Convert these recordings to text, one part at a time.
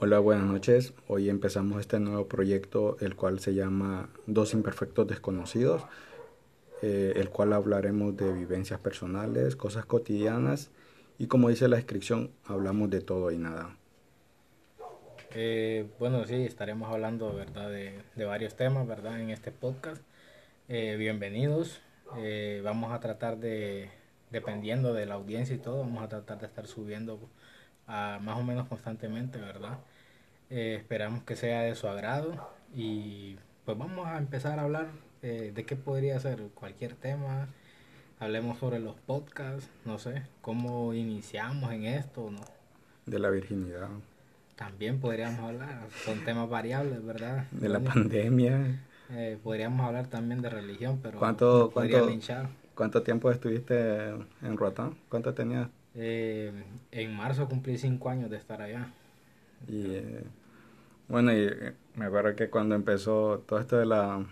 Hola, buenas noches. Hoy empezamos este nuevo proyecto, el cual se llama Dos Imperfectos Desconocidos, eh, el cual hablaremos de vivencias personales, cosas cotidianas y como dice la descripción, hablamos de todo y nada. Eh, bueno, sí, estaremos hablando ¿verdad? De, varios temas ¿verdad? en este podcast. Eh, bienvenidos. vamos a tratar de, dependiendo de la audiencia y todo, vamos a tratar de estar subiendo a, más o menos constantemente, ¿verdad? Eh, esperamos que sea de su agrado y pues vamos a empezar a hablar eh, de qué podría ser cualquier tema. Hablemos sobre los podcasts, no sé, cómo iniciamos en esto, ¿no? De la virginidad. También podríamos hablar, son temas variables, ¿verdad? De la pandemia. Eh, podríamos hablar también de religión, pero ¿Cuánto, cuánto, ¿cuánto tiempo estuviste en Roatán? ¿Cuánto tenías? Eh, en marzo cumplí cinco años de estar allá. Y eh, bueno, y eh, me acuerdo que cuando empezó todo esto de la,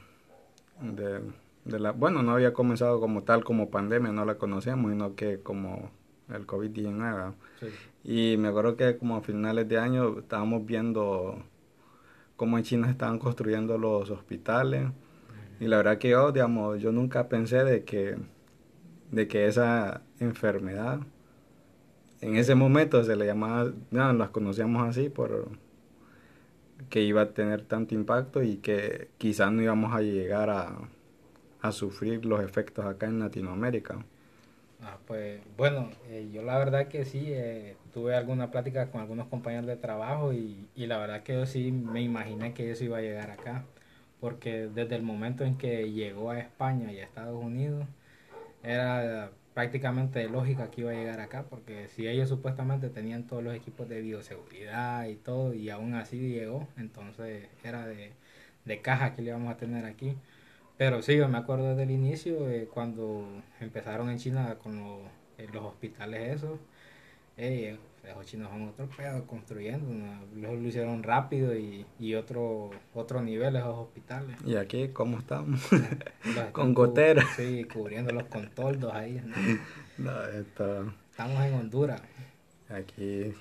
de, la, bueno, no había comenzado como tal como pandemia, no la conocíamos, sino que como el COVID-19. Y me acuerdo que como a finales de año estábamos viendo cómo en China estaban construyendo los hospitales. Y la verdad que yo, digamos, yo nunca pensé de que, de que esa enfermedad en ese momento se le llamaba, no, las conocíamos así por que iba a tener tanto impacto y que quizás no íbamos a llegar a, a sufrir los efectos acá en Latinoamérica. Ah, pues bueno, eh, yo la verdad que sí, eh, tuve alguna plática con algunos compañeros de trabajo y, y, la verdad que yo sí me imaginé que eso iba a llegar acá, porque desde el momento en que llegó a España y a Estados Unidos, era prácticamente de lógica que iba a llegar acá, porque si ellos supuestamente tenían todos los equipos de bioseguridad y todo, y aún así llegó, entonces era de, de caja que le íbamos a tener aquí. Pero sí, yo me acuerdo desde el inicio, eh, cuando empezaron en China con eh, los hospitales esos, eh, los chinos son otro pedo construyendo, lo, hicieron rápido y, y, otro otro nivel esos hospitales. ¿Y aquí cómo estamos? con goteras. Sí, cubriéndolos con toldos ahí. ¿no? Estamos en Honduras. Aquí,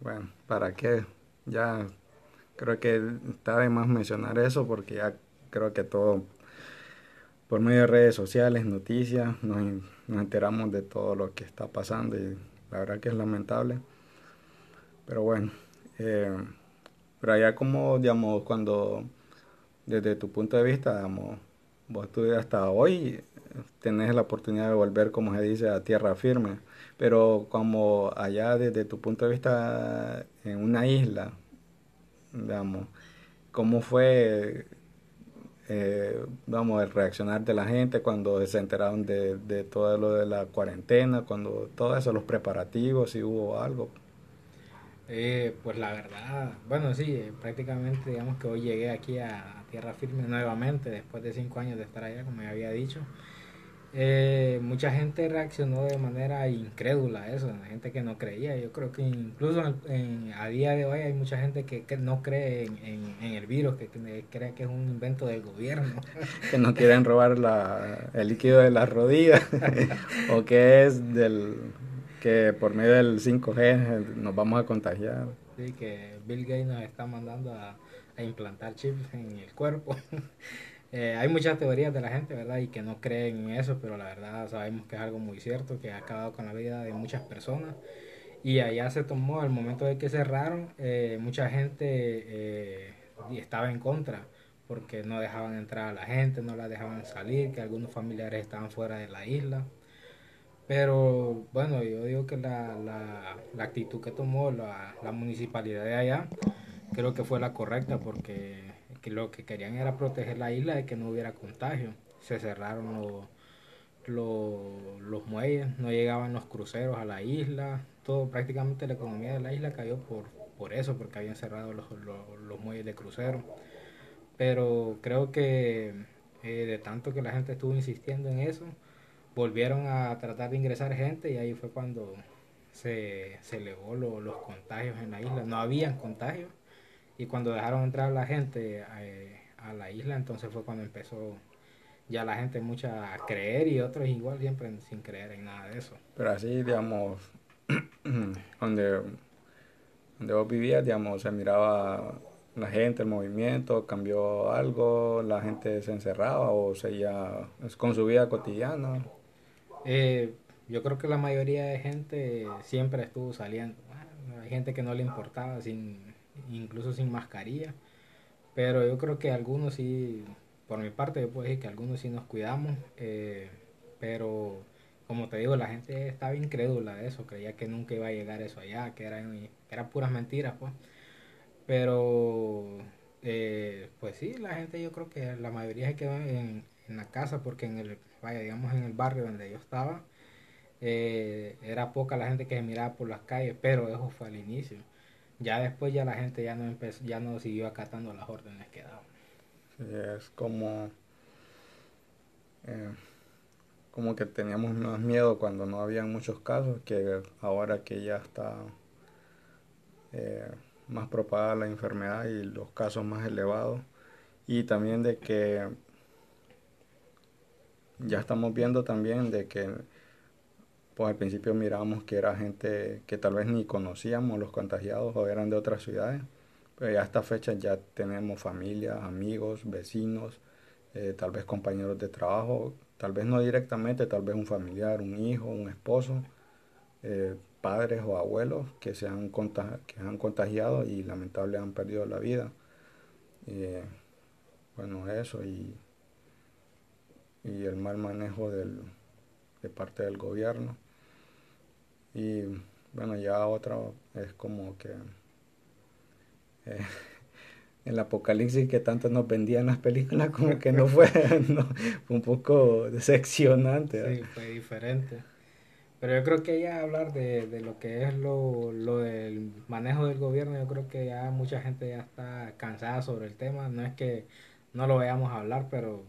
bueno, ¿para qué? Ya creo que está de más mencionar eso porque ya creo que todo por medio de redes sociales, noticias, nos, nos enteramos de todo lo que está pasando y la verdad que es lamentable. Pero bueno, eh, pero allá como, digamos, cuando desde tu punto de vista, digamos, vos tú hasta hoy tenés la oportunidad de volver, como se dice, a tierra firme, pero como allá desde tu punto de vista en una isla, digamos, ¿cómo fue eh, vamos, el reaccionar de la gente cuando se enteraron de, todo lo de la cuarentena, cuando todo eso, los preparativos, si hubo algo. Eh, pues la verdad, bueno, sí, eh, prácticamente digamos que hoy llegué aquí a, a, tierra firme nuevamente, después de cinco años de estar allá, como ya había dicho. Eh, mucha gente reaccionó de manera incrédula a eso, gente que no creía. Yo creo que incluso en, a día de hoy hay mucha gente que, que no cree en, en, el virus, que, cree que es un invento del gobierno. que no quieren robar la, el líquido de las rodillas o que es del que por medio del 5G nos vamos a contagiar. Sí, que Bill Gates nos está mandando a, a implantar chips en el cuerpo. Eh, hay muchas teorías de la gente, ¿verdad? Y que no creen en eso, pero la verdad sabemos que es algo muy cierto, que ha acabado con la vida de muchas personas. Y allá se tomó, al momento de que cerraron, eh, mucha gente eh, estaba en contra, porque no dejaban entrar a la gente, no la dejaban salir, que algunos familiares estaban fuera de la isla. Pero bueno, yo digo que la, la, la actitud que tomó la, la municipalidad de allá, creo que fue la correcta, porque que lo que querían era proteger la isla de que no hubiera contagio. Se cerraron los, los, muelles, no llegaban los cruceros a la isla, todo prácticamente la economía de la isla cayó por, por eso, porque habían cerrado los, los, muelles de crucero. Pero creo que eh, de tanto que la gente estuvo insistiendo en eso, volvieron a tratar de ingresar gente y ahí fue cuando se, se elevó los contagios en la isla. No habían contagios y cuando dejaron entrar a la gente eh, a, la isla, entonces fue cuando empezó ya la gente mucha a creer y otros igual siempre sin creer en nada de eso. Pero así, digamos, donde, donde vos vivías, digamos, se miraba la gente, el movimiento, cambió algo, la gente se encerraba o seguía con su vida cotidiana. Eh, yo creo que la mayoría de gente siempre estuvo saliendo. hay gente que no le importaba, sin, incluso sin mascarilla. Pero yo creo que algunos sí, por mi parte, yo puedo decir que algunos sí nos cuidamos. Eh, pero como te digo, la gente estaba incrédula de eso, creía que nunca iba a llegar eso allá, que eran, puras mentiras, pues. Pero, eh, pues sí, la gente yo creo que la mayoría se quedó en, en la casa porque en el, vaya, digamos en el barrio donde yo estaba, eh, era poca la gente que se miraba por las calles, pero eso fue al inicio. Ya después ya la gente ya no empezó, ya no siguió acatando las órdenes que daban. Sí, es como eh, como que teníamos más miedo cuando no había muchos casos que ahora que ya está eh, más propagada la enfermedad y los casos más elevados y también de que ya estamos viendo también de que pues al principio mirábamos que era gente que tal vez ni conocíamos los contagiados o eran de otras ciudades, pero ya a esta fecha ya tenemos familia, amigos, vecinos, eh, tal vez compañeros de trabajo, tal vez no directamente, tal vez un familiar, un hijo, un esposo, eh, padres o abuelos que se han, que han contagiado y lamentablemente han perdido la vida. Eh, bueno, eso y, y el mal manejo del, de parte del gobierno. Y bueno, ya otra es como que eh, el apocalipsis que tanto nos vendían las películas como que no fue, fue un poco decepcionante. Sí, fue diferente. Pero yo creo que ya hablar de, de lo que es lo, lo del manejo del gobierno, yo creo que ya mucha gente ya está cansada sobre el tema. No es que no lo vayamos a hablar, pero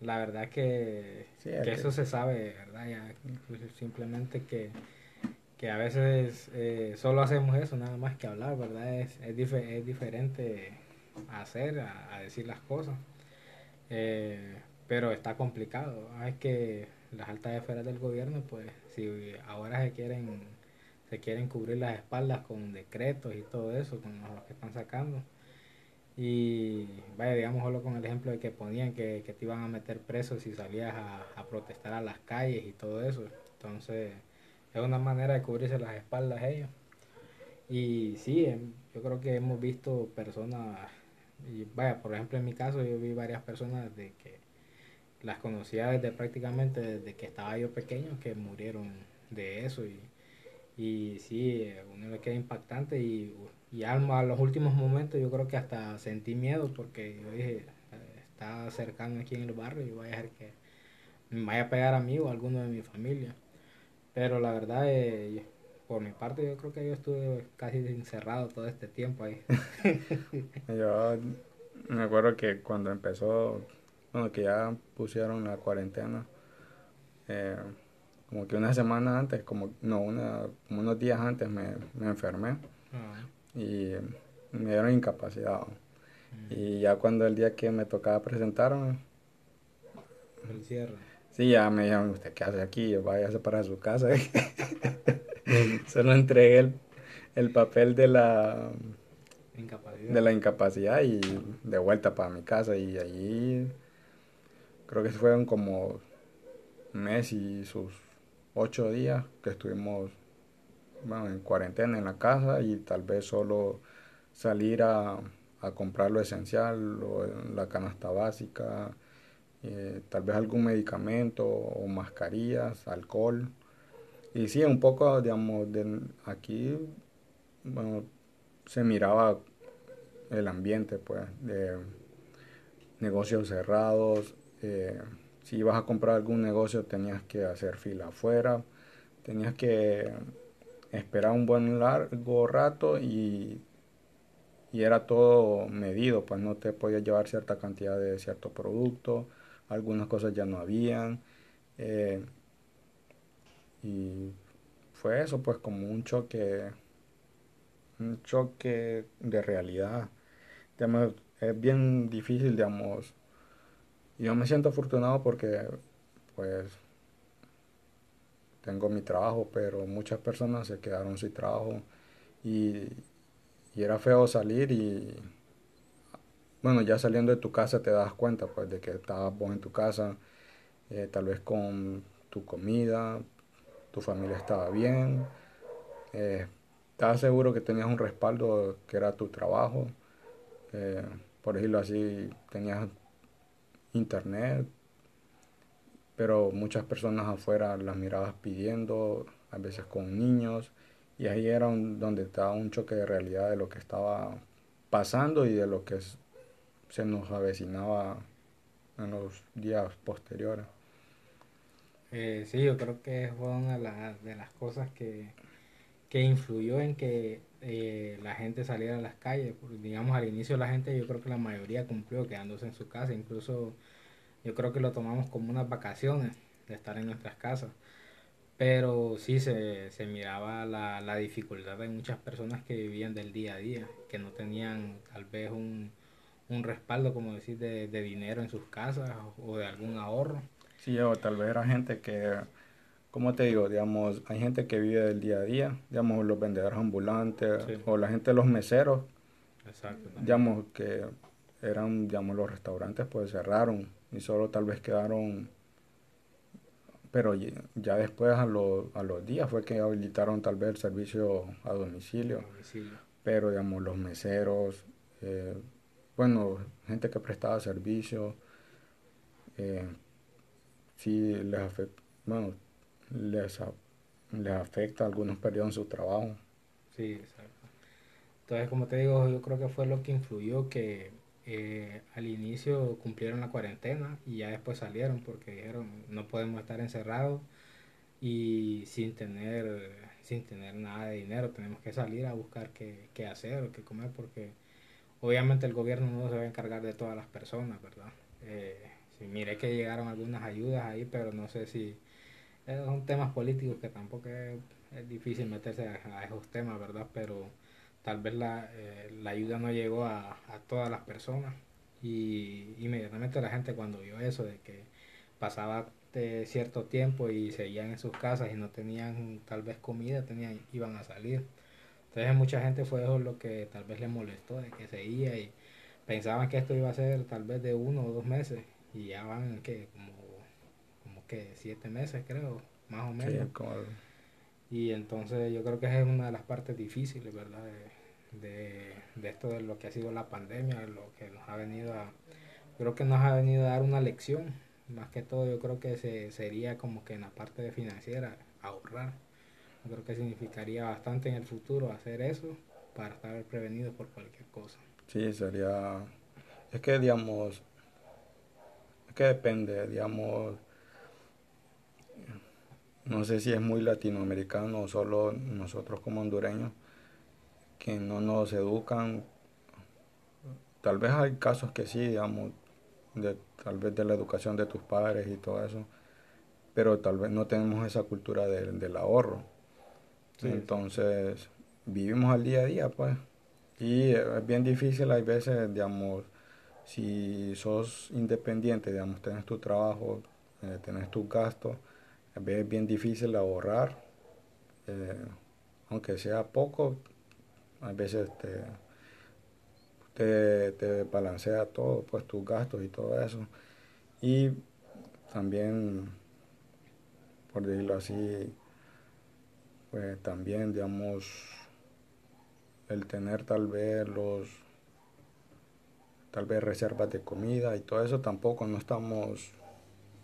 la verdad que, que eso se sabe, ¿verdad? Ya, simplemente que, que a veces eh, solo hacemos eso, nada más que hablar, ¿verdad? Es, es, es diferente a hacer, a, decir las cosas. Eh, pero está complicado. Es que las altas esferas del gobierno, pues, si ahora se quieren, se quieren cubrir las espaldas con decretos y todo eso, con los que están sacando y vaya, digamos solo con el ejemplo de que ponían que, te iban a meter preso si salías a, protestar a las calles y todo eso. Entonces, es una manera de cubrirse las espaldas ellos. Y sí, em, yo creo que hemos visto personas, y vaya, por ejemplo en mi caso yo vi varias personas de que las conocía desde prácticamente desde que estaba yo pequeño que murieron de eso y, y sí, uno le queda impactante y y a los últimos momentos yo creo que hasta sentí miedo porque yo dije, está cercano aquí en el barrio y voy a dejar que me vaya a pegar a mí o a alguno de mi familia. Pero la verdad, eh, por mi parte, yo creo que yo estuve casi encerrado todo este tiempo ahí. yo me acuerdo que cuando empezó, bueno, que ya pusieron la cuarentena, eh, como que una semana antes, como, no, una, como unos días antes me, me enfermé. Ah y me dieron incapacidad. Y ya cuando el día que me tocaba presentarme, el cierre. Sí, ya me dijeron, ¿usted qué hace aquí? Váyase para su casa. Solo entregué el, el, papel de la incapacidad. de la incapacidad y de vuelta para mi casa. Y allí creo que fueron como un mes y sus ocho días que estuvimos bueno, en cuarentena en la casa y tal vez solo salir a, comprar lo esencial, la canasta básica, eh, tal vez algún medicamento o mascarillas, alcohol. Y sí, un poco, digamos, de aquí, se miraba el ambiente, pues, de negocios cerrados. Eh, si ibas a comprar algún negocio tenías que hacer fila afuera, tenías que esperar un buen largo rato y, y era todo medido, pues no te podías llevar cierta cantidad de cierto producto, algunas cosas ya no habían. Eh, y fue eso, pues como un choque, un choque de realidad. es bien difícil, digamos. Yo me siento afortunado porque, pues, tengo mi trabajo, pero muchas personas se quedaron sin trabajo y, y era feo salir y bueno, ya saliendo de tu casa te das cuenta pues de que estabas vos en tu casa, eh, tal vez con tu comida, tu familia estaba bien, eh, estabas seguro que tenías un respaldo que era tu trabajo, eh, por decirlo así, tenías internet, pero muchas personas afuera las mirabas pidiendo, a veces con niños, y ahí era donde estaba un choque de realidad de lo que estaba pasando y de lo que se nos avecinaba en los días posteriores. Eh, sí, yo creo que fue una de, las cosas que, que influyó en que eh, la gente saliera a las calles. digamos, al inicio la gente, yo creo que la mayoría cumplió quedándose en su casa. Incluso yo creo que lo tomamos como unas vacaciones de estar en nuestras casas. Pero sí se, se miraba la, la dificultad de muchas personas que vivían del día a día, que no tenían tal vez un, un respaldo, como decir, de, de dinero en sus casas o de algún ahorro. Sí, o tal vez era gente que, como te digo, digamos, hay gente que vive del día a día, digamos, los vendedores ambulantes o la gente, los meseros, Exacto, digamos, que eran, digamos, los restaurantes pues cerraron y solo tal vez quedaron pero ya después a, los, a los días fue que habilitaron tal vez el servicio a domicilio, pero digamos los meseros, eh, bueno, gente que prestaba servicio, eh, sí les afecta, bueno, les, les afecta, algunos perdieron su trabajo. Sí, exacto. Entonces, como te digo, yo creo que fue lo que influyó que eh, al inicio cumplieron la cuarentena y ya después salieron porque dijeron no podemos estar encerrados y sin tener sin tener nada de dinero. Tenemos que salir a buscar qué, qué hacer o qué comer porque obviamente el gobierno no se va a encargar de todas las personas verdad eh, mire que llegaron algunas ayudas ahí pero no sé si eh, son temas políticos que tampoco es, es difícil meterse a, a esos temas verdad pero tal vez la, eh, la ayuda no llegó a, a, todas las personas y inmediatamente la gente cuando vio eso de que pasaba de cierto tiempo y seguían en sus casas y no tenían tal vez comida, tenían, iban a salir. Entonces mucha gente fue eso lo que tal vez le molestó, de que seguía y pensaban que esto iba a ser tal vez de uno o dos meses y ya van que como, como que siete meses creo, más o menos. Y entonces yo creo que es una de las partes difíciles, ¿verdad? De, de, esto de lo que ha sido la pandemia, lo que nos ha venido a, creo que nos ha venido a dar una lección. Más que todo yo creo que se, sería como que en la parte de financiera ahorrar. Yo creo que significaría bastante en el futuro hacer eso para estar prevenido por cualquier cosa. Sí, sería... Es que, digamos, es que depende, digamos, no sé si es muy latinoamericano o solo nosotros como hondureños que no nos educan. Tal vez hay casos que sí, digamos, de, tal vez de la educación de tus padres y todo eso, pero tal vez no tenemos esa cultura del ahorro. Entonces, vivimos al día a día, pues. Y es bien difícil, hay veces, digamos, si sos independiente, digamos, tienes tu trabajo, eh, tienes tus gastos, a veces es bien difícil ahorrar, eh, aunque sea poco, a veces te, te, balancea todo, pues tus gastos y todo eso. Y también, por decirlo así, pues también, digamos, el tener tal vez los tal vez reservas de comida y todo eso tampoco no estamos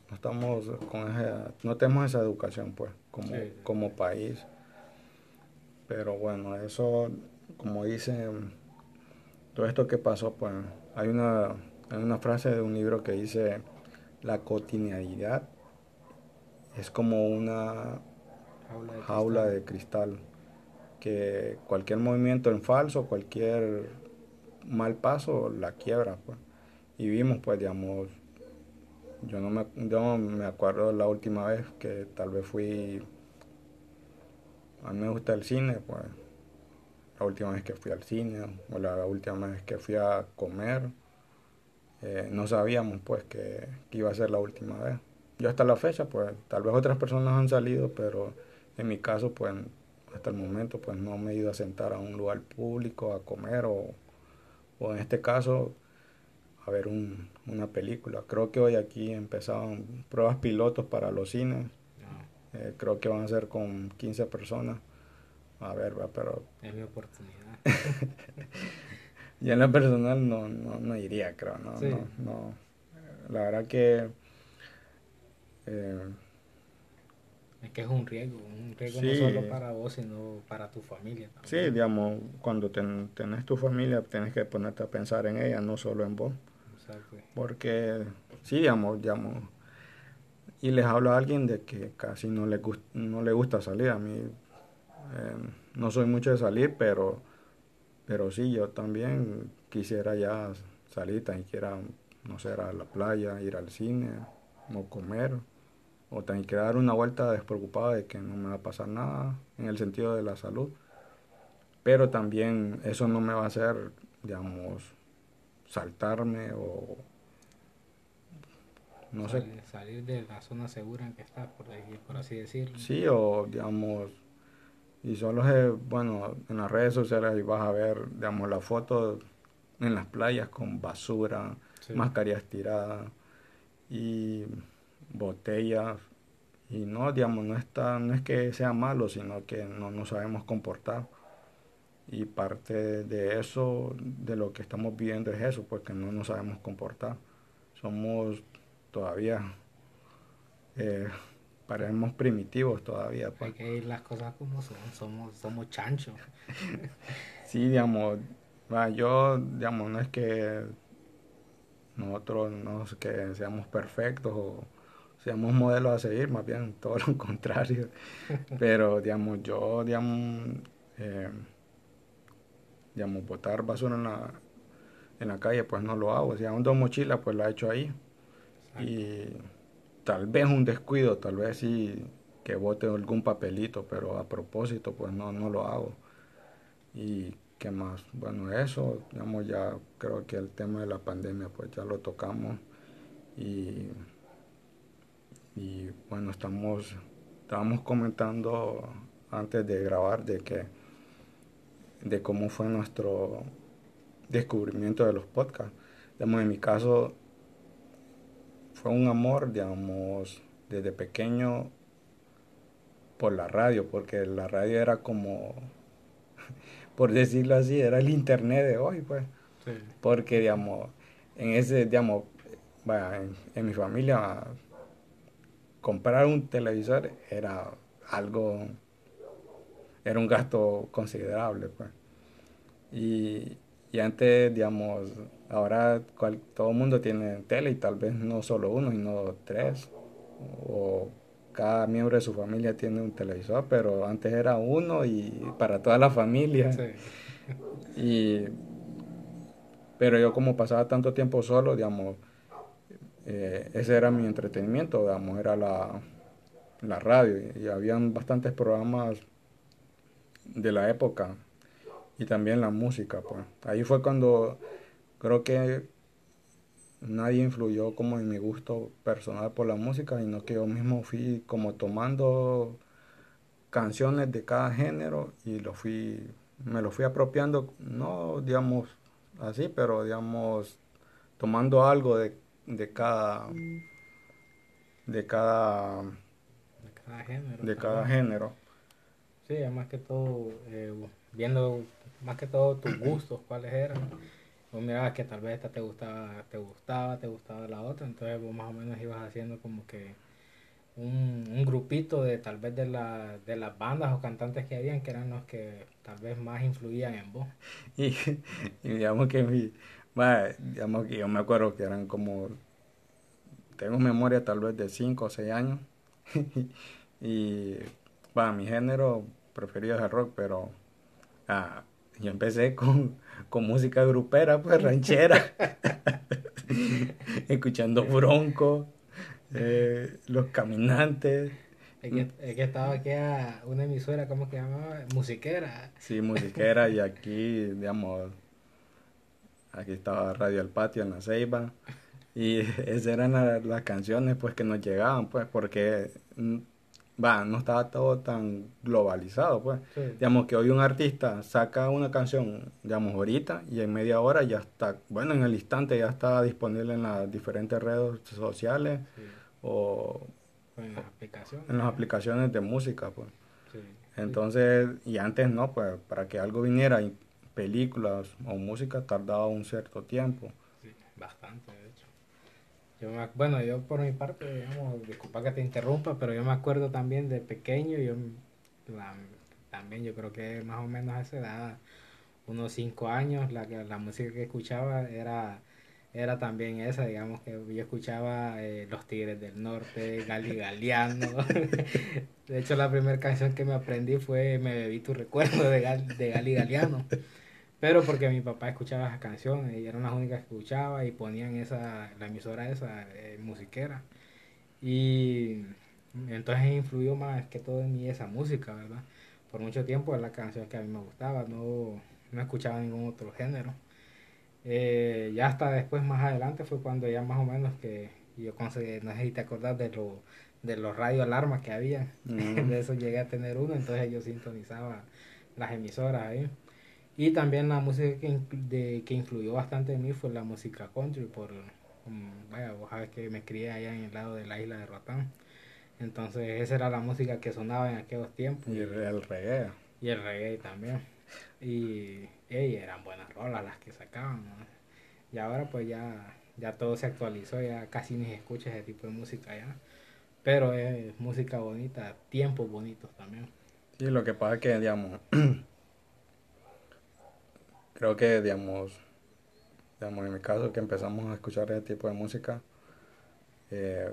no estamos con esa, no tenemos esa educación pues como, como país pero bueno eso como dice todo esto que pasó pues hay una hay una frase de un libro que dice la cotidianidad es como una jaula de, cristal. que cualquier movimiento en falso cualquier mal paso la quiebra pues y vimos pues digamos yo no me, yo me acuerdo la última vez que tal vez fui, a mí me gusta el cine, pues la última vez que fui al cine o la última vez que fui a comer, eh, no sabíamos pues que, que, iba a ser la última vez. Yo hasta la fecha, pues tal vez otras personas han salido, pero en mi caso, pues hasta el momento pues no me he ido a sentar a un lugar público a comer o, o en este caso a ver un, una película. Creo que hoy aquí empezaron pruebas pilotos para los cines. No, Eh, creo que van a ser con 15 personas. A ver, va, pero es mi oportunidad. ya en lo personal no, no, no iría, creo. No, Sí. no, no. La verdad que eh, Es que es un riesgo, un riesgo Sí. no solo para vos, sino para tu familia sí, también. digamos, cuando ten- tenés tu familia, tienes que ponerte a pensar en ella, no solo en vos. Exacto. Porque, sí, digamos, digamos, y les hablo a alguien de que casi no le, no le gusta salir. A mí eh, no soy mucho de salir, pero, pero sí, yo también quisiera ya salir, tan siquiera, no sé, a la playa, ir al cine, o comer, o tan siquiera dar una vuelta despreocupada de que no me va a pasar nada en el sentido de la salud. Pero también eso no me va a hacer, digamos, saltarme o no sé, Salir, de la zona segura en que estás, por, por así decirlo. sí, o digamos, y solo es, bueno, en las redes sociales ahí vas a ver, digamos, las fotos en las playas con basura, Sí. mascarillas tiradas y botellas. Y no, digamos, no, está, no es que sea malo, sino que no nos sabemos comportar. Y parte de eso, de lo que estamos viviendo es eso, pues que no nos sabemos comportar. Somos todavía, eh, parecemos primitivos todavía. Hay Pues. que ir las cosas como son, somos, somos chanchos. Sí, digamos, yo, digamos, no es que nosotros no es que seamos perfectos o seamos modelos a seguir, más bien todo lo contrario. Pero, digamos, yo, digamos, eh, digamos, botar basura en la, en la calle, pues no lo hago. Si ando mochila, pues la he hecho ahí. Y tal vez un descuido, tal vez sí que bote algún papelito, pero a propósito, pues no, no lo hago. Y qué más, bueno, eso, digamos, ya creo que el tema de la pandemia, pues ya lo tocamos. Y, y bueno, estamos, estábamos comentando antes de grabar de que, de cómo fue nuestro descubrimiento de los podcasts. Digamos, en mi caso, fue un amor, digamos, desde pequeño por la radio, porque la radio era como, por decirlo así, era el internet de hoy, pues. Sí. Porque, digamos, en ese, digamos, en, en mi familia, comprar un televisor era algo, era un gasto considerable, pues. Y, y antes, digamos, ahora cual- todo el mundo tiene tele y tal vez no solo uno, sino tres. O cada miembro de su familia tiene un televisor, pero antes era uno y para toda la familia. Sí. Y, pero yo como pasaba tanto tiempo solo, digamos, eh, ese era mi entretenimiento, digamos, era la, la radio. Y, y habían bastantes programas de la época y también la música, pues. Ahí fue cuando creo que nadie influyó como en mi gusto personal por la música, sino que yo mismo fui como tomando canciones de cada género y lo fui, me lo fui apropiando, no digamos así, pero digamos tomando algo de, de cada de cada De cada género. de cada género. Sí, más que todo, eh, viendo más que todo tus gustos, cuáles eran. Vos mirabas que tal vez esta te gustaba, te gustaba, te gustaba la otra, entonces vos más o menos ibas haciendo como que un, un grupito de tal vez de, la, de las bandas o cantantes que habían, que eran los que tal vez más influían en vos. Y, digamos que mi, va, digamos que yo me acuerdo que eran como, tengo memoria tal vez de 5 o 6 años. y va, mi género preferido es el rock, pero ah, yo empecé con, con música grupera, pues ranchera, escuchando Bronco, eh, Los Caminantes. Es que, es que estaba aquí a una emisora, ¿cómo que llamaba? Musiquera. Sí, musiquera y aquí, digamos, aquí estaba Radio El Patio en la Ceiba y esas eran la- las canciones pues que nos llegaban pues porque mm, va, no estaba todo tan globalizado, pues. Digamos que hoy un artista saca una canción, digamos, ahorita y en media hora ya está, bueno, en el instante ya está disponible en las diferentes redes sociales o en las aplicaciones. En las aplicaciones de música, pues. Entonces, y antes no, pues para que algo viniera, películas o música tardaba un cierto tiempo. Sí, bastante, Yo bueno, yo por mi parte, digamos, disculpa que te interrumpa, pero yo me acuerdo también de pequeño, yo también yo creo que más o menos a esa edad, unos cinco años, la, la música que escuchaba era era también esa, digamos que yo escuchaba eh, Los Tigres del Norte, Gali Galeano. de hecho, la primera canción que me aprendí fue Me bebí tu recuerdo de, Gal, de Gali Galeano. Pero porque mi papá escuchaba esas canciones y eran las únicas que escuchaba y ponían esa, la emisora esa eh, musiquera. Y entonces influyó más que todo en mí esa música, ¿verdad? Por mucho tiempo era la canción que a mí me gustaba, no, no escuchaba ningún otro género. Eh, ya hasta después, más adelante, fue cuando ya más o menos que yo conseguí, no sé si te acordás de, lo, de los radio alarmas que había, mm. de eso llegué a tener uno, entonces yo sintonizaba las emisoras ahí. Y también la música que, de, que influyó bastante en mí fue la música country, por, mm, vaya, vos sabes que me crié allá en el lado de la isla de Roatán. Entonces esa era la música que sonaba en aquellos tiempos. Y el reggae. Y el reggae también. Y eran buenas rolas las que sacaban. Y ahora pues ya, ya todo se actualizó, ya casi ni se escucha ese tipo de música ya. Pero es música bonita, tiempos bonitos también. Sí, lo que pasa es que, digamos, creo que, digamos, digamos, en mi caso, que empezamos a escuchar ese tipo de música, eh,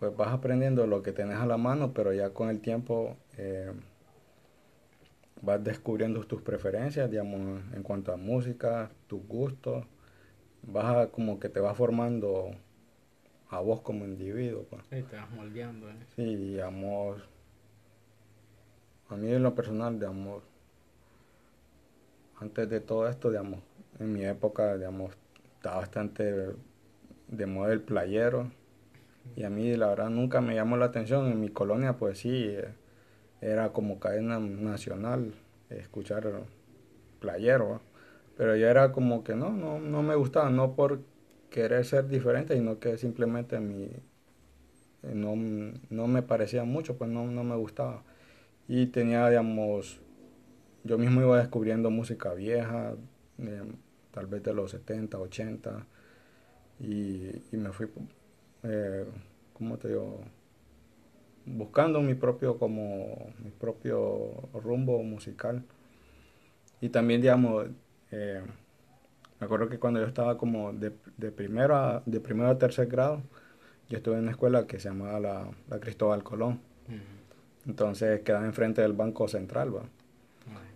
pues vas aprendiendo lo que tenés a la mano, pero ya con el tiempo eh, vas descubriendo tus preferencias, digamos, en cuanto a música, tus gustos, vas a, como que te vas formando a vos como individuo. Pues. Sí, te vas moldeando. ¿eh? Sí, digamos, a mí en lo personal, digamos, antes de todo esto, digamos, en mi época, digamos, estaba bastante de moda el playero. Y a mí, la verdad, nunca me llamó la atención. En mi colonia, pues sí, eh, era como cadena nacional escuchar playero, pero yo era como que no, no, no me gustaba, no por querer ser diferente, sino que simplemente mi, no, no me parecía mucho, pues no, no me gustaba. Y tenía, digamos, yo mismo iba descubriendo música vieja, eh, tal vez de los 70, 80, y, y me fui, eh, ¿cómo te digo? buscando mi propio como mi propio rumbo musical y también digamos eh, me acuerdo que cuando yo estaba como de, de primero a, de primero a tercer grado yo estuve en una escuela que se llamaba la, Cristóbal Colón entonces quedaba enfrente del banco central ¿va?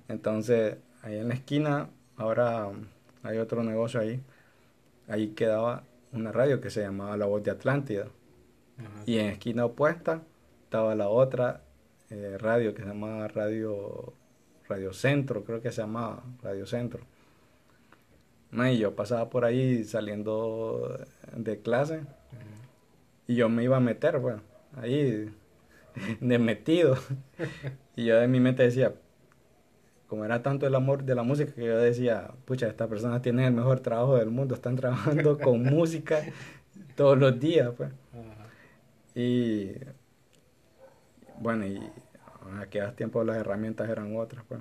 Entonces ahí en la esquina ahora hay otro negocio ahí. Ahí quedaba una radio que se llamaba La Voz de Atlántida. Y en esquina opuesta estaba la otra eh, radio que se llamaba Radio, radio Centro, creo que se llamaba Radio Centro. y yo pasaba por ahí saliendo de clase. Y yo me iba a meter, bueno, ahí de metido. y yo en mi mente decía, como era tanto el amor de la música que yo decía, pucha, estas personas tienen el mejor trabajo del mundo, están trabajando con música todos los días, pues. Y bueno, y en aquellos tiempos las herramientas eran otras, pues.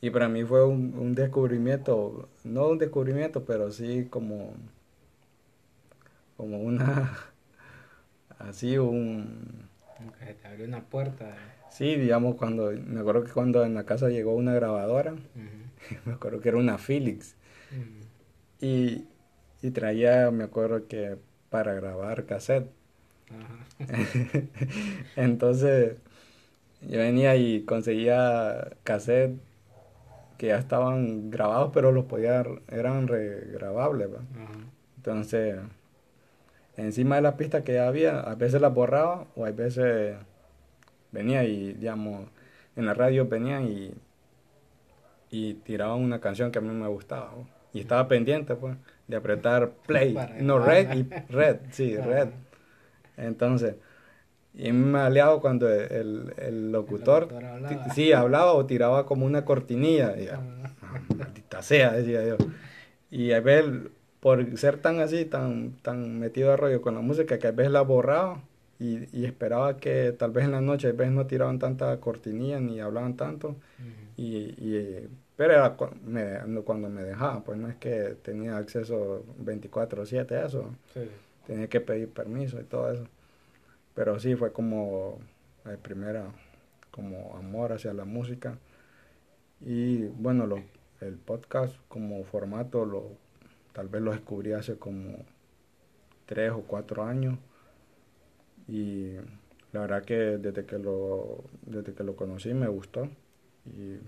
Y para mí fue un, un descubrimiento, no un descubrimiento, pero sí como, como una, así un... Como que se te abrió una puerta. Sí, digamos, cuando, me acuerdo que cuando en la casa llegó una grabadora, me acuerdo que era una Philips, y, y traía, me acuerdo que para grabar cassette, Entonces, yo venía y conseguía cassette que ya estaban grabados, pero los podía, eran regrabables. Entonces, encima de la pista que ya había, a veces las borraba o a veces venía y, digamos, en la radio venía y, y tiraba una canción que a mí me gustaba. Y estaba pendiente, pues, de apretar play. No, red y red, sí, red. Entonces, Y me aliado cuando el, el locutor, sí, hablaba o tiraba como una cortinilla. Y, ah, maldita sea, decía yo. Y a ver, por ser tan así, tan, tan metido a rollo con la música, que a veces la borraba y, y, esperaba que tal vez en la noche, a veces no tiraban tanta cortinilla ni hablaban tanto. y, y, pero era cuando me dejaban, pues no es que tenía acceso 24/7 a eso. Tenía que pedir permiso y todo eso. Pero sí, fue como el primera, como amor hacia la música. Y bueno, lo, el podcast como formato, lo, tal vez lo descubrí hace como tres o cuatro años. Y la verdad que desde que lo, desde que lo conocí me gustó. Y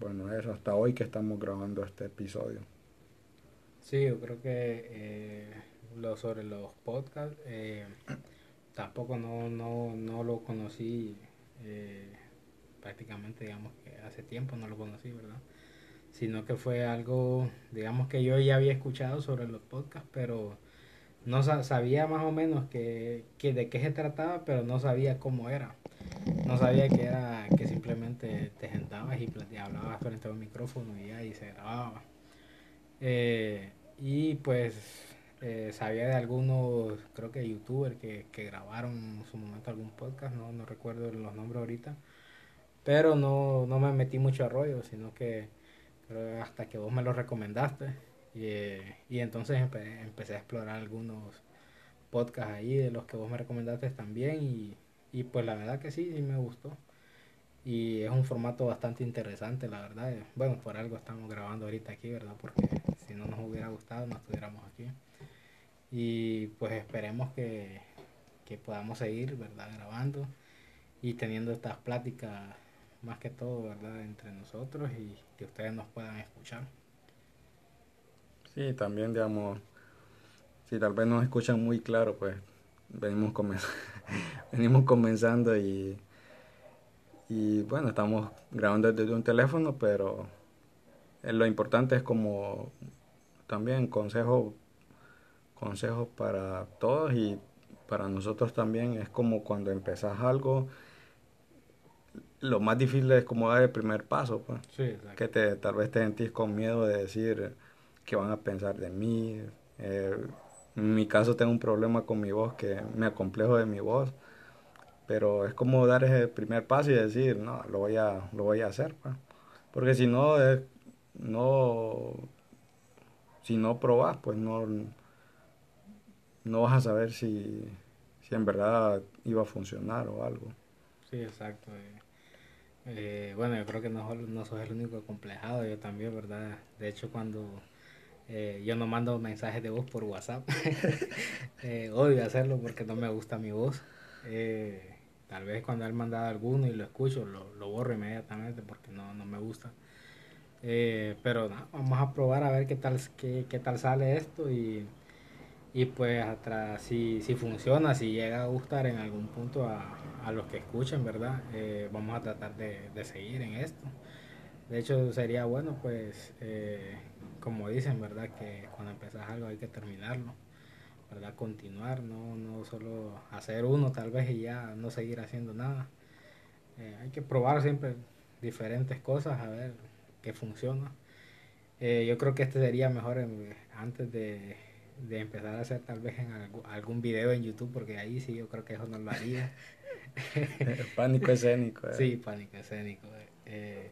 bueno, es hasta hoy que estamos grabando este episodio. Sí, yo creo que eh, lo sobre los podcasts, eh, tampoco no, no, no lo conocí eh, prácticamente, digamos que hace tiempo no lo conocí, ¿verdad? Sino que fue algo, digamos que yo ya había escuchado sobre los podcasts, pero no sabía más o menos que, que de qué se trataba, pero no sabía cómo era. No sabía que era que simplemente te sentabas y hablabas frente a un micrófono y ahí se grababa. Eh, y pues eh, sabía de algunos, creo que youtubers que, que grabaron en su momento algún podcast, no, no recuerdo los nombres ahorita, pero no, no me metí mucho a rollo, sino que hasta que vos me lo recomendaste y, y entonces empecé a explorar algunos podcasts ahí de los que vos me recomendaste también y, pues la verdad que sí, sí me gustó. Y es un formato bastante interesante, la verdad. Bueno, por algo estamos grabando ahorita aquí, ¿verdad? Porque si no nos hubiera gustado, no estuviéramos aquí. Y pues esperemos que, podamos seguir, ¿verdad? Grabando y teniendo estas pláticas más que todo, ¿verdad? Entre nosotros y que ustedes nos puedan escuchar. Sí, también, digamos, si tal vez nos escuchan muy claro, pues venimos, venimos comenzando y, y bueno, estamos grabando desde un teléfono, pero lo importante es como también consejo consejos para todos y para nosotros también. Es como cuando empezás algo, lo más difícil es como dar el primer paso, pues. que te, tal vez te sentís con miedo de decir qué van a pensar de mí. Eh, en mi caso tengo un problema con mi voz, que me acomplejo de mi voz, pero es como dar ese primer paso y decir, no, lo voy a, lo voy a hacer, pues. porque si no, no, si no probas, pues no no vas a saber si, si en verdad iba a funcionar o algo. Sí, exacto. Eh, eh, bueno, yo creo que no, no sos el único complejado, yo también, ¿verdad? De hecho, cuando eh, yo no mando mensajes de voz por WhatsApp, odio hacerlo porque no me gusta mi voz. tal vez cuando él mandado alguno y lo escucho, lo, lo borro inmediatamente porque no, no me gusta. pero no, vamos a probar a ver qué tal, qué, qué tal sale esto y y pues atrás, si, si funciona, si llega a gustar en algún punto a, a los que escuchen, ¿verdad? Eh, vamos a tratar de, de, seguir en esto. De hecho, sería bueno, pues, eh, como dicen, ¿verdad? Que cuando empezás algo hay que terminarlo, ¿verdad? Continuar, no, no solo hacer uno tal vez y ya no seguir haciendo nada. Eh, hay que probar siempre diferentes cosas a ver qué funciona. yo creo que este sería mejor antes de de empezar a hacer tal vez en algún video en YouTube, porque ahí sí yo creo que eso no lo haría. pánico escénico. Eh. Sí, pánico escénico. Eh,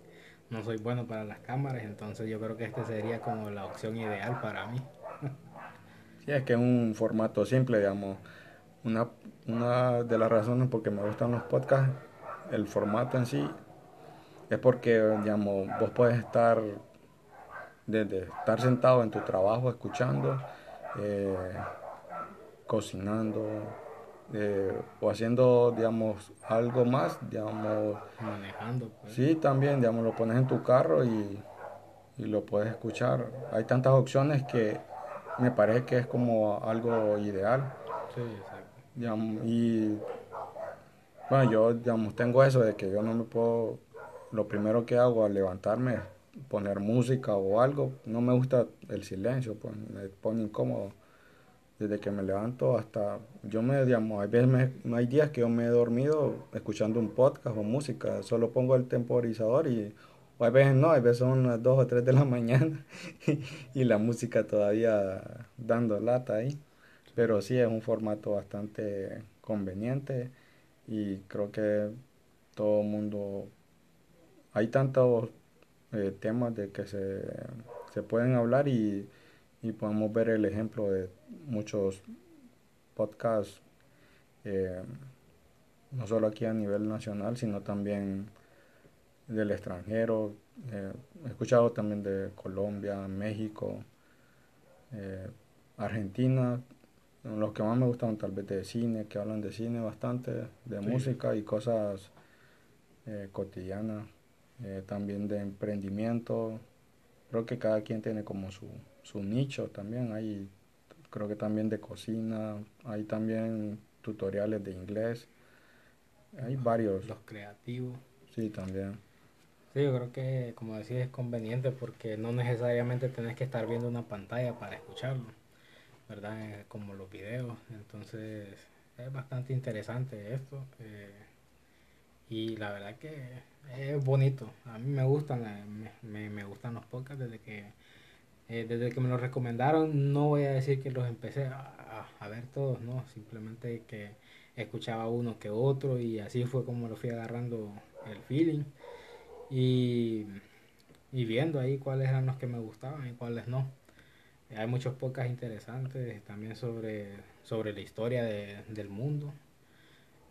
no soy bueno para las cámaras, entonces yo creo que este sería como la opción ideal para mí. sí, es que es un formato simple, digamos. Una, una de las razones por que me gustan los podcasts, el formato en sí, es porque, digamos, vos puedes estar, desde estar sentado en tu trabajo escuchando, eh, cocinando eh, o haciendo, digamos, algo más, digamos. Manejando. Pues. Sí, también, digamos, lo pones en tu carro y, y lo puedes escuchar. Hay tantas opciones que me parece que es como algo ideal. Sí, exacto. y bueno, yo, digamos, tengo eso de que yo no me puedo, lo primero que hago al levantarme poner música o algo. No me gusta el silencio, pues me pone incómodo. Desde que me levanto hasta, yo me, digamos, hay, veces hay días que yo me he dormido escuchando un podcast o música, solo pongo el temporizador y, o hay veces no, hay veces son las 2 o 3 de la mañana y la música todavía dando lata ahí, pero sí es un formato bastante conveniente y creo que todo el mundo, hay tantos eh, temas de que se, se pueden hablar y y podemos ver el ejemplo de muchos podcasts, eh, no solo aquí a nivel nacional, sino también del extranjero. Eh, he escuchado también de Colombia, México, eh, Argentina, los que más me gustan tal vez de cine, que hablan de cine bastante, de música y cosas cotidianas, también de emprendimiento. Creo que cada quien tiene como su, su nicho también. Hay, creo que también de cocina, hay también tutoriales de inglés. Hay varios. Los creativos. Sí, también. Sí, yo creo que, como decía, es conveniente porque no necesariamente tenés que estar viendo una pantalla para escucharlo, ¿verdad? Como los videos. Entonces, es bastante interesante esto. Eh, y la verdad que es bonito. A mí me gustan, me, me gustan los podcasts desde que eh, desde que me lo recomendaron, no voy a decir que los empecé a, a, ver todos, no, simplemente que escuchaba uno que otro y así fue como lo fui agarrando el feeling y, y viendo ahí cuáles eran los que me gustaban y cuáles no. Hay muchos podcasts interesantes también sobre, sobre la historia de, del mundo.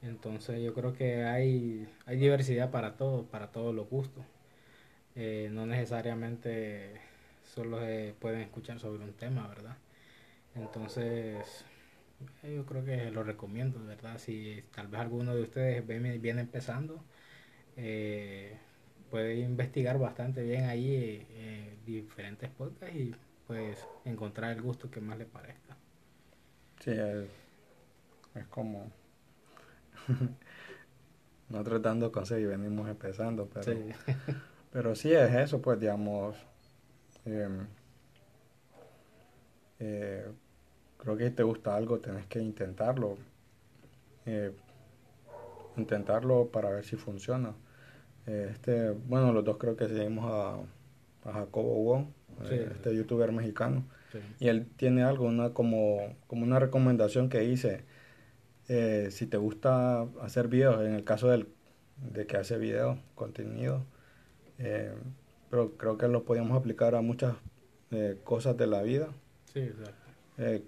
Entonces yo creo que hay, hay diversidad para todos, para todos los gustos. Eh, no necesariamente solo se pueden escuchar sobre un tema, ¿verdad? Entonces, eh, yo creo que lo recomiendo, ¿verdad? Si tal vez alguno de ustedes viene, empezando, eh, puede investigar bastante bien ahí eh, diferentes podcasts y pues encontrar el gusto que más le parezca. Sí, es, es como nosotros dando consejos y venimos empezando, pero sí. pero sí es eso, pues digamos, Em, eh, creo que si te gusta algo, tenés que intentarlo. Eh, intentarlo para ver si funciona. Eh, este, bueno, los dos creo que seguimos a, a Jacobo Wong, este youtuber mexicano. Y él tiene algo, una como, como una recomendación que dice, si te gusta hacer videos, en el caso del, de que hace videos, contenido, pero creo que lo podíamos aplicar a muchas eh, cosas de la vida. Sí, exacto. Eh,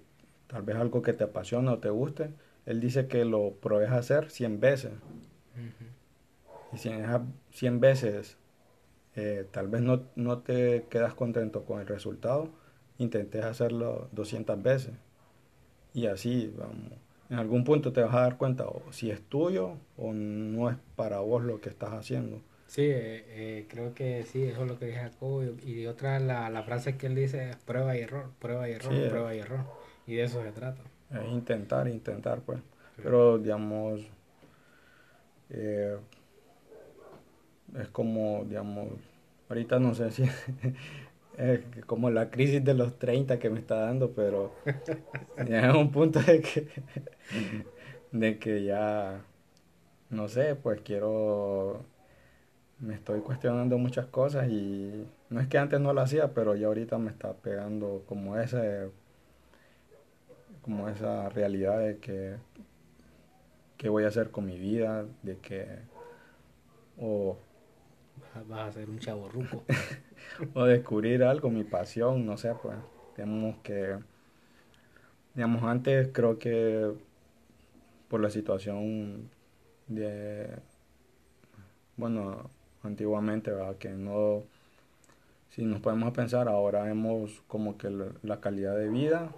tal vez algo que te apasiona o te guste. Él dice que lo pruebes a hacer 100 veces. Y si en esas 100 veces eh, tal vez no, no te quedas contento con el resultado, intentes hacerlo 200 veces. Y así, vamos, en algún punto te vas a dar cuenta o si es tuyo o no es para vos lo que estás haciendo. Sí, eh, eh, creo que sí, eso es lo que dije Jacobo. Y otra, la, la frase que él dice es prueba y error, prueba y error, prueba y error. Y de eso se trata. Es intentar, intentar, pues. Pero, digamos, eh, es como, digamos, ahorita no sé si es como la crisis de los 30 que me está dando, pero ya es un punto de que, de que ya, no sé, pues quiero me estoy cuestionando muchas cosas y no es que antes no lo hacía, pero ya ahorita me está pegando como ese como esa realidad de que qué voy a hacer con mi vida, de que o vas a ser un chavo ruco o descubrir algo, mi pasión, no sé, pues tenemos que digamos antes creo que por la situación de bueno antiguamente, ¿verdad? Que no, si nos podemos pensar, ahora vemos como que la, calidad de vida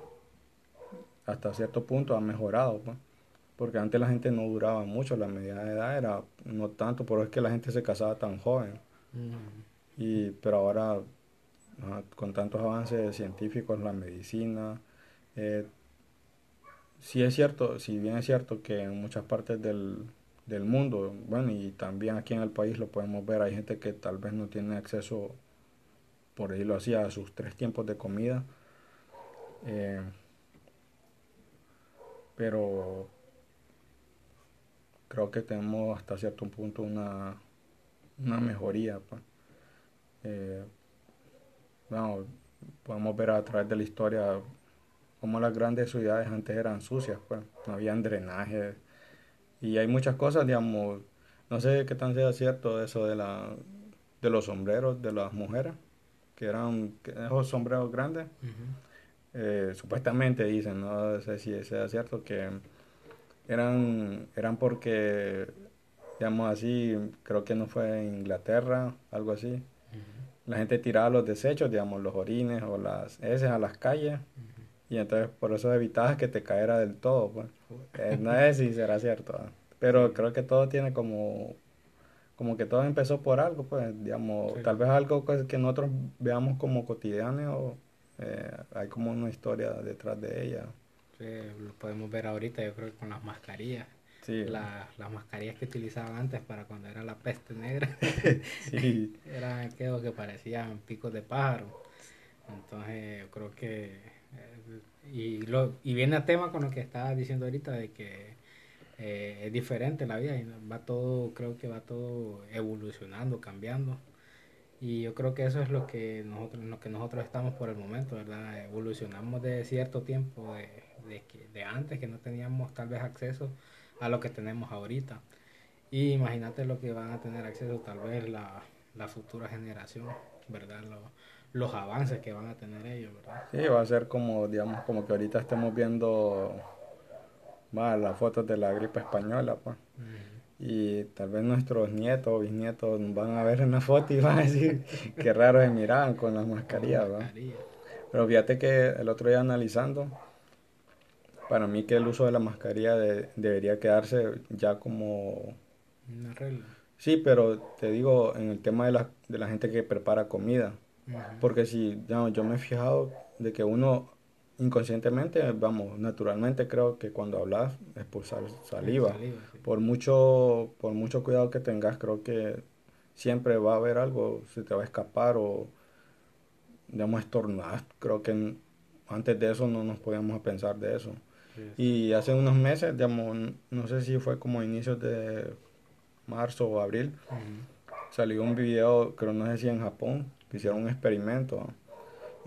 hasta cierto punto ha mejorado, pues. Porque antes la gente no duraba mucho, la media de edad era no tanto, pero es que la gente se casaba tan joven. Mm. Y, pero ahora, con tantos avances científicos, la medicina, eh, sí es cierto, si bien es cierto que en muchas partes del, del mundo. Bueno, y también aquí en el país lo podemos ver. Hay gente que tal vez no tiene acceso, por decirlo así, a sus tres tiempos de comida. Eh, pero creo que tenemos hasta cierto punto una, una mejoría. Eh, bueno, podemos ver a través de la historia cómo las grandes ciudades antes eran sucias, pues, no habían drenaje y hay muchas cosas, digamos, no sé qué tan sea cierto eso de la de los sombreros de las mujeres, que eran esos sombreros grandes. Eh, supuestamente dicen, no sé si sea cierto, que eran, eran porque, digamos así, creo que no fue en Inglaterra, algo así. La gente tiraba los desechos, digamos, los orines o las heces a las calles. Y entonces por eso evitabas que te caera del todo. Pues. Eh, no sé si será cierto. Pero creo que todo tiene como como que todo empezó por algo, pues, digamos, tal vez algo que nosotros veamos como cotidiano, eh, hay como una historia detrás de ella. Sí, lo podemos ver ahorita, yo creo que con las mascarillas. Sí. las mascarillas que utilizaban antes para cuando era la peste negra. sí. Eran aquellos que parecían picos de pájaro. Entonces, yo creo que... Y, lo, y viene a tema con lo que estaba diciendo ahorita de que eh, es diferente la vida y va todo, creo que va todo evolucionando, cambiando. Y yo creo que eso es lo que nosotros, lo que nosotros estamos por el momento, ¿verdad? Evolucionamos de cierto tiempo de, de, de antes, que no teníamos tal vez acceso a lo que tenemos ahorita. Y imagínate lo que van a tener acceso tal vez la, la futura generación, ¿verdad? Los avances que van a tener ellos, ¿verdad? Sí, va a ser como, digamos, como que ahorita estemos viendo las fotos de la gripe española, pues. Y tal vez nuestros nietos o bisnietos van a ver una foto y van a decir qué raro se miraban con las mascarillas, Pero fíjate que el otro día analizando, para mí que el uso de la mascarilla debería quedarse ya como... Una regla. Sí, pero te digo, en el tema de la, de la gente que prepara comida. Porque si, yo me he fijado de que uno inconscientemente, vamos, naturalmente creo que cuando hablas expulsar saliva. Por mucho por mucho cuidado que tengas, creo que siempre va a haber algo, se te va a escapar o digamos estornudar. Creo que antes de eso no nos podíamos pensar de eso. Y hace unos meses, digamos, no sé si fue como inicios de marzo o abril, salió un video, creo no sé si en Japón, hicieron un experimento.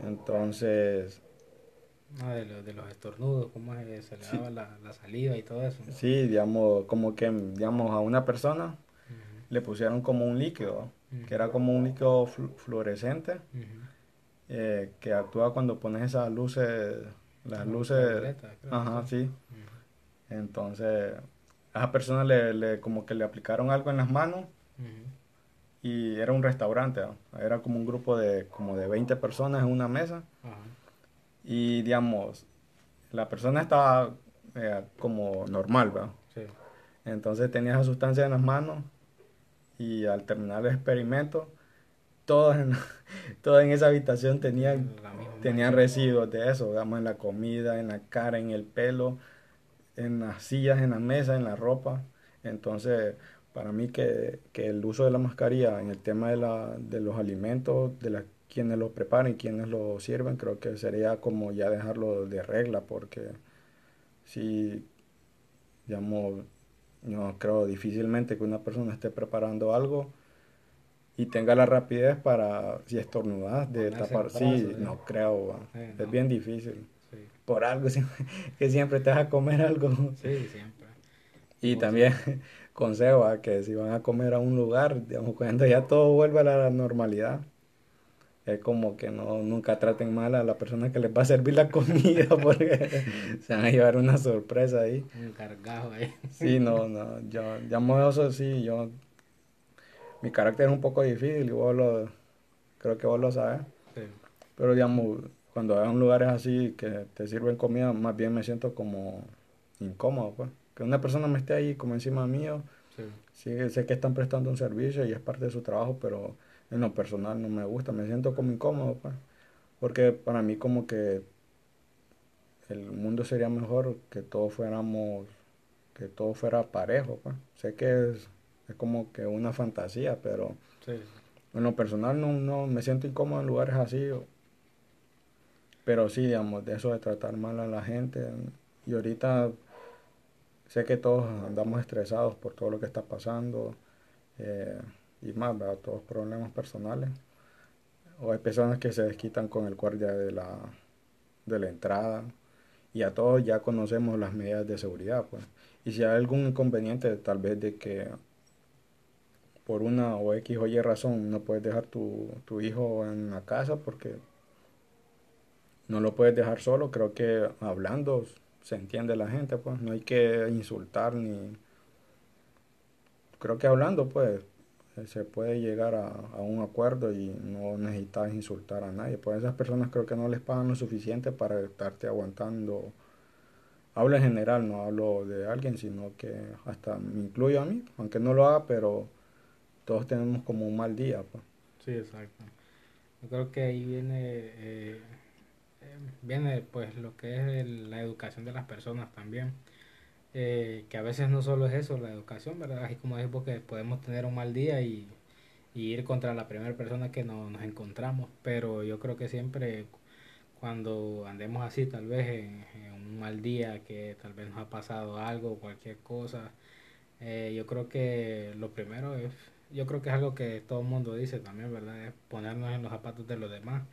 Entonces, Ah, de, de, los estornudos, cómo se le daba la, la, saliva y todo eso. Sí, digamos, como que, digamos, a una persona le pusieron como un líquido, que era como un líquido fluorescente, eh, que actúa cuando pones esas luces, las luces... ajá, sí. Entonces, a esa persona le, le, como que le aplicaron algo en las manos y era un restaurante, era como un grupo de como de 20 personas en una mesa. Ajá y digamos, la persona estaba eh, como normal, ¿verdad? Sí. Entonces tenía esa sustancia en las manos y al terminar el experimento, todos en, todos en esa habitación tenían, tenían residuos de eso, digamos, en la comida, en la cara, en el pelo, en las sillas, en la mesa, en la ropa. Entonces, para mí que, que el uso de la mascarilla en el tema de, la, de los alimentos, de la quienes lo preparan y quienes lo sirven, creo que sería como ya dejarlo de regla, porque si, digamos, no creo difícilmente que una persona esté preparando algo y tenga la rapidez para, si estornudas, de tapar. Sí, no creo, es bien difícil. Por algo que siempre te vas a comer algo. Sí, siempre. Y también consejo a que si van a comer a un lugar, digamos, cuando ya todo vuelve a la normalidad, es como que no nunca traten mal a la persona que les va a servir la comida porque se van a llevar una sorpresa ahí. Un cargajo ahí. Sí, no, no, yo, llamo eso sí, yo, mi carácter es un poco difícil y vos lo, creo que vos lo sabes. Sí. Pero digamos, cuando hay un lugares así que te sirven comida, más bien me siento como incómodo, pues. Que una persona me esté ahí como encima mío, sí. sí sé que están prestando un servicio y es parte de su trabajo, pero en lo personal no me gusta, me siento como incómodo, pues, porque para mí como que el mundo sería mejor que todos fuéramos, que todo fuera parejo, pues. Sé que es, es como que una fantasía, pero en lo personal no, no me siento incómodo en lugares así. Pero sí, digamos, de eso de tratar mal a la gente. Y ahorita sé que todos andamos estresados por todo lo que está pasando eh, y más, ¿verdad? todos problemas personales. O hay personas que se desquitan con el guardia de la, de la entrada y a todos ya conocemos las medidas de seguridad. Pues. Y si hay algún inconveniente, tal vez de que por una o X o Y razón no puedes dejar tu, tu hijo en la casa porque no lo puedes dejar solo, creo que hablando se entiende la gente, pues no hay que insultar ni... Creo que hablando, pues, se puede llegar a, un acuerdo y no necesitas insultar a nadie. Pues esas personas creo que no les pagan lo suficiente para estarte aguantando. Hablo en general, no hablo de alguien, sino que hasta me incluyo a mí, aunque no lo haga, pero todos tenemos como un mal día. Pues. Sí, exacto. Yo creo que ahí viene, eh, viene pues lo que es la educación de las personas también. Eh, que a veces no solo es eso, la educación, ¿verdad? Así como dijo que podemos tener un mal día y, ir contra la primera persona que no, nos encontramos, pero yo creo que siempre cuando andemos así, tal vez en, un mal día, que tal vez nos ha pasado algo, cualquier cosa, eh, yo creo que lo primero es, yo creo que es algo que todo el mundo dice también, ¿verdad? Es ponernos en los zapatos de los demás.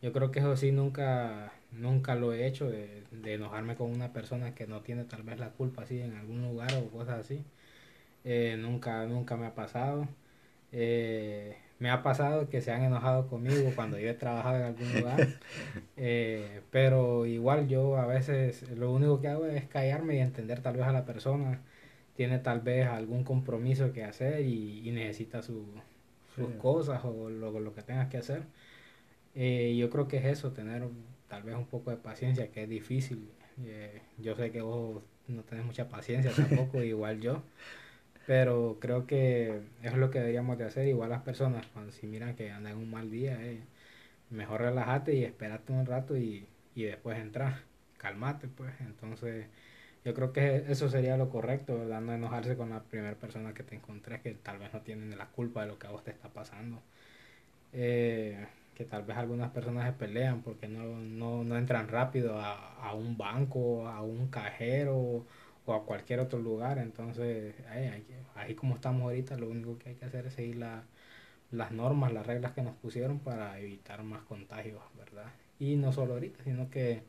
Yo creo que eso sí nunca, nunca lo he hecho, de, enojarme con una persona que no tiene tal vez la culpa así en algún lugar o cosas así. Eh, nunca, nunca me ha pasado. Eh, me ha pasado que se han enojado conmigo cuando yo he trabajado en algún lugar. Eh, pero igual yo a veces lo único que hago es callarme y entender tal vez a la persona. Tiene tal vez algún compromiso que hacer y, necesita sus cosas o lo, lo que tengas que hacer. Eh, yo creo que es eso, tener tal vez un poco de paciencia, que es difícil. Eh, yo sé que vos no tenés mucha paciencia tampoco, igual yo. Pero creo que es lo que deberíamos de hacer, igual las personas, cuando si miran que andan en un mal día, eh, mejor relajate y espérate un rato y, y después entrar, calmate pues. Entonces yo creo que eso sería lo correcto, ¿verdad? No enojarse con la primera persona que te encontres que tal vez no tienen la culpa de lo que a vos te está pasando. Eh, que tal vez algunas personas se pelean porque no, no, no entran rápido a, a, un banco, a un cajero o a cualquier otro lugar. Entonces, ahí, ahí como estamos ahorita, lo único que hay que hacer es seguir la, las normas, las reglas que nos pusieron para evitar más contagios, ¿verdad? Y no solo ahorita, sino que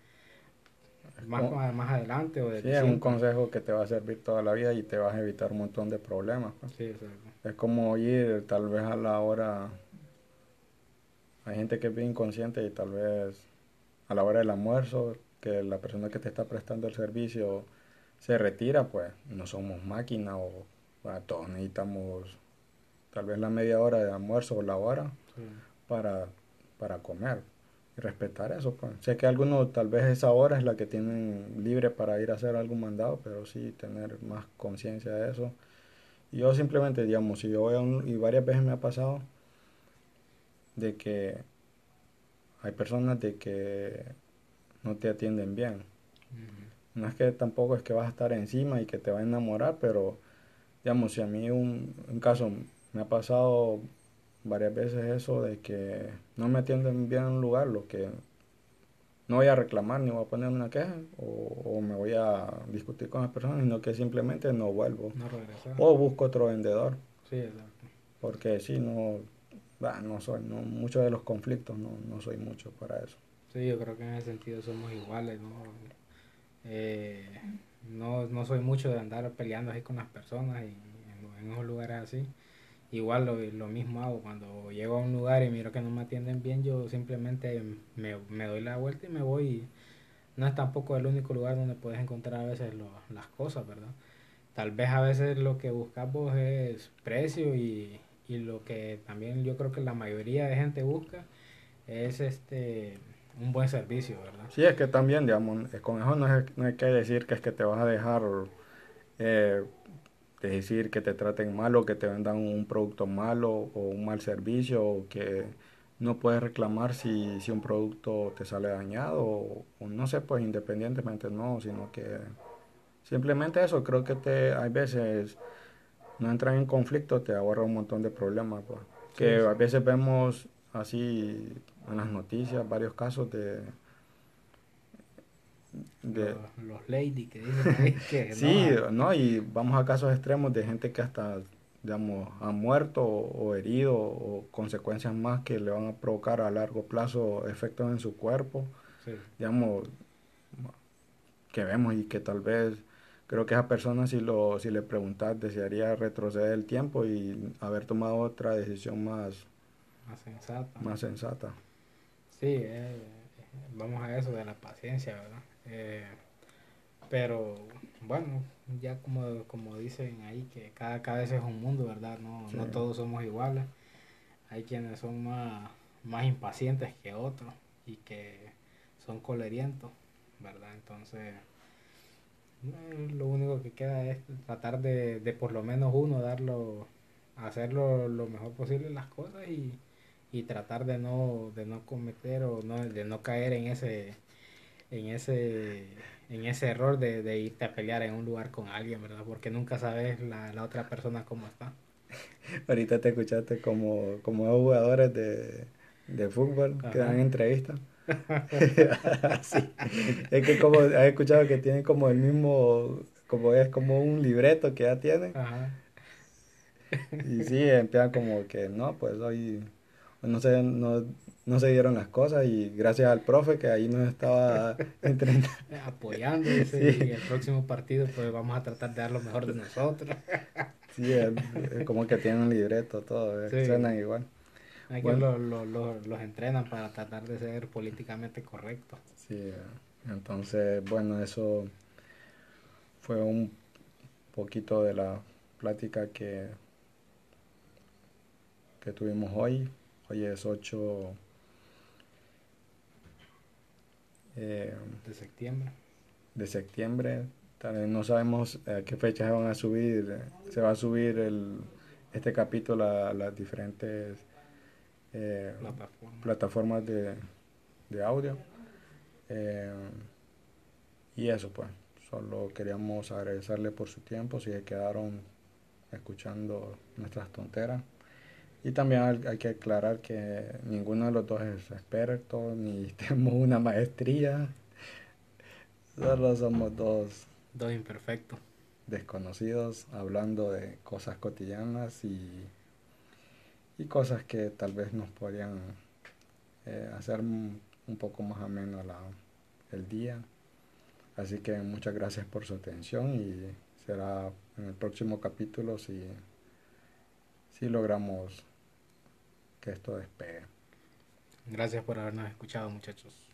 más, más adelante. O sí, es un consejo que te va a servir toda la vida y te vas a evitar un montón de problemas. Pues. Sí, es como ir tal vez a la hora hay gente que es bien inconsciente y tal vez a la hora del almuerzo, que la persona que te está prestando el servicio se retira, pues no somos máquinas o todos necesitamos tal vez la media hora de almuerzo o la hora para, para comer y respetar eso. Pues. Sé que algunos tal vez esa hora es la que tienen libre para ir a hacer algún mandado, pero sí tener más conciencia de eso. Y yo simplemente, digamos, si yo voy a un, y varias veces me ha pasado, de que hay personas de que no te atienden bien. No es que tampoco es que vas a estar encima y que te va a enamorar, pero digamos, si a mí un, caso me ha pasado varias veces eso de que no me atienden bien en un lugar, lo que no voy a reclamar ni voy a poner una queja o, me voy a discutir con las personas, sino que simplemente no vuelvo. o busco otro vendedor. Sí, exacto. Porque si no, no soy, no, muchos de los conflictos no, no soy mucho para eso. Sí, yo creo que en ese sentido somos iguales, ¿no? Eh, no, no soy mucho de andar peleando así con las personas y en, en esos lugares así. Igual lo, lo, mismo hago cuando llego a un lugar y miro que no me atienden bien, yo simplemente me, me doy la vuelta y me voy. no es tampoco el único lugar donde puedes encontrar a veces lo, las cosas, ¿verdad? Tal vez a veces lo que buscas vos es precio y, y lo que también yo creo que la mayoría de gente busca es este un buen servicio, ¿verdad? Sí, es que también, digamos, con eso no, es, no hay que decir que es que te vas a dejar eh, de decir que te traten mal o que te vendan un producto malo o un mal servicio o que no puedes reclamar si, si un producto te sale dañado o, no sé, pues independientemente no, sino que simplemente eso, creo que te hay veces no entrar en conflicto te ahorra un montón de problemas. Pues. Que a veces vemos así en las noticias varios casos de de los, lady que dicen ahí que sí, no, y vamos a casos extremos de gente que hasta digamos, ha muerto o, herido o consecuencias más que le van a provocar a largo plazo efectos en su cuerpo, digamos, que vemos y que tal vez creo que esa persona si lo si le preguntas desearía retroceder el tiempo y haber tomado otra decisión más más sensata más sensata sí eh, vamos a eso de la paciencia verdad eh, pero bueno ya como, como dicen ahí, que cada cabeza es un mundo, ¿verdad? No, no todos somos iguales. Hay quienes son más, más impacientes que otros y que son colerientos, ¿verdad? Entonces, lo único que queda es tratar de, de por lo menos uno darlo, hacerlo lo mejor posible las cosas y, y tratar de no, de no cometer o no, de no caer en ese, en ese en ese error de, de, irte a pelear en un lugar con alguien, ¿verdad? Porque nunca sabes la, la otra persona cómo está. Ahorita te escuchaste como, como jugadores de, de fútbol que dan entrevistas. sí. Es que como has escuchado que tienen como el mismo, como es como un libreto que ya tienen. Ajá. Y sí, empiezan como que no, pues hoy no sé, no, no se dieron las cosas y gracias al profe que ahí nos estaba entrenando. apoyando y el próximo partido pues vamos a tratar de dar lo mejor de nosotros. sí, es, como que tienen un libreto, todo, eh, suenan igual. Aquí bueno, lo, lo, los entrenan para tratar de ser políticamente correctos. Sí, entonces, bueno, eso fue un poquito de la plática que, que tuvimos hoy. Hoy es 8 eh, de septiembre. De septiembre. no sabemos a qué fecha se van a subir. Se va a subir el, este capítulo a las diferentes eh, plataformas de, de audio. Eh, y eso pues, solo queríamos agradecerle por su tiempo, si se quedaron escuchando nuestras tonteras. Y también hay que aclarar que ninguno de los dos es experto, ni tenemos una maestría. Solo somos dos. Dos imperfectos. Desconocidos, hablando de cosas cotidianas y, y cosas que tal vez nos podrían eh, hacer un poco más ameno el día. Así que muchas gracias por su atención y será en el próximo capítulo si, si logramos que esto despegue. Gracias por habernos escuchado, muchachos.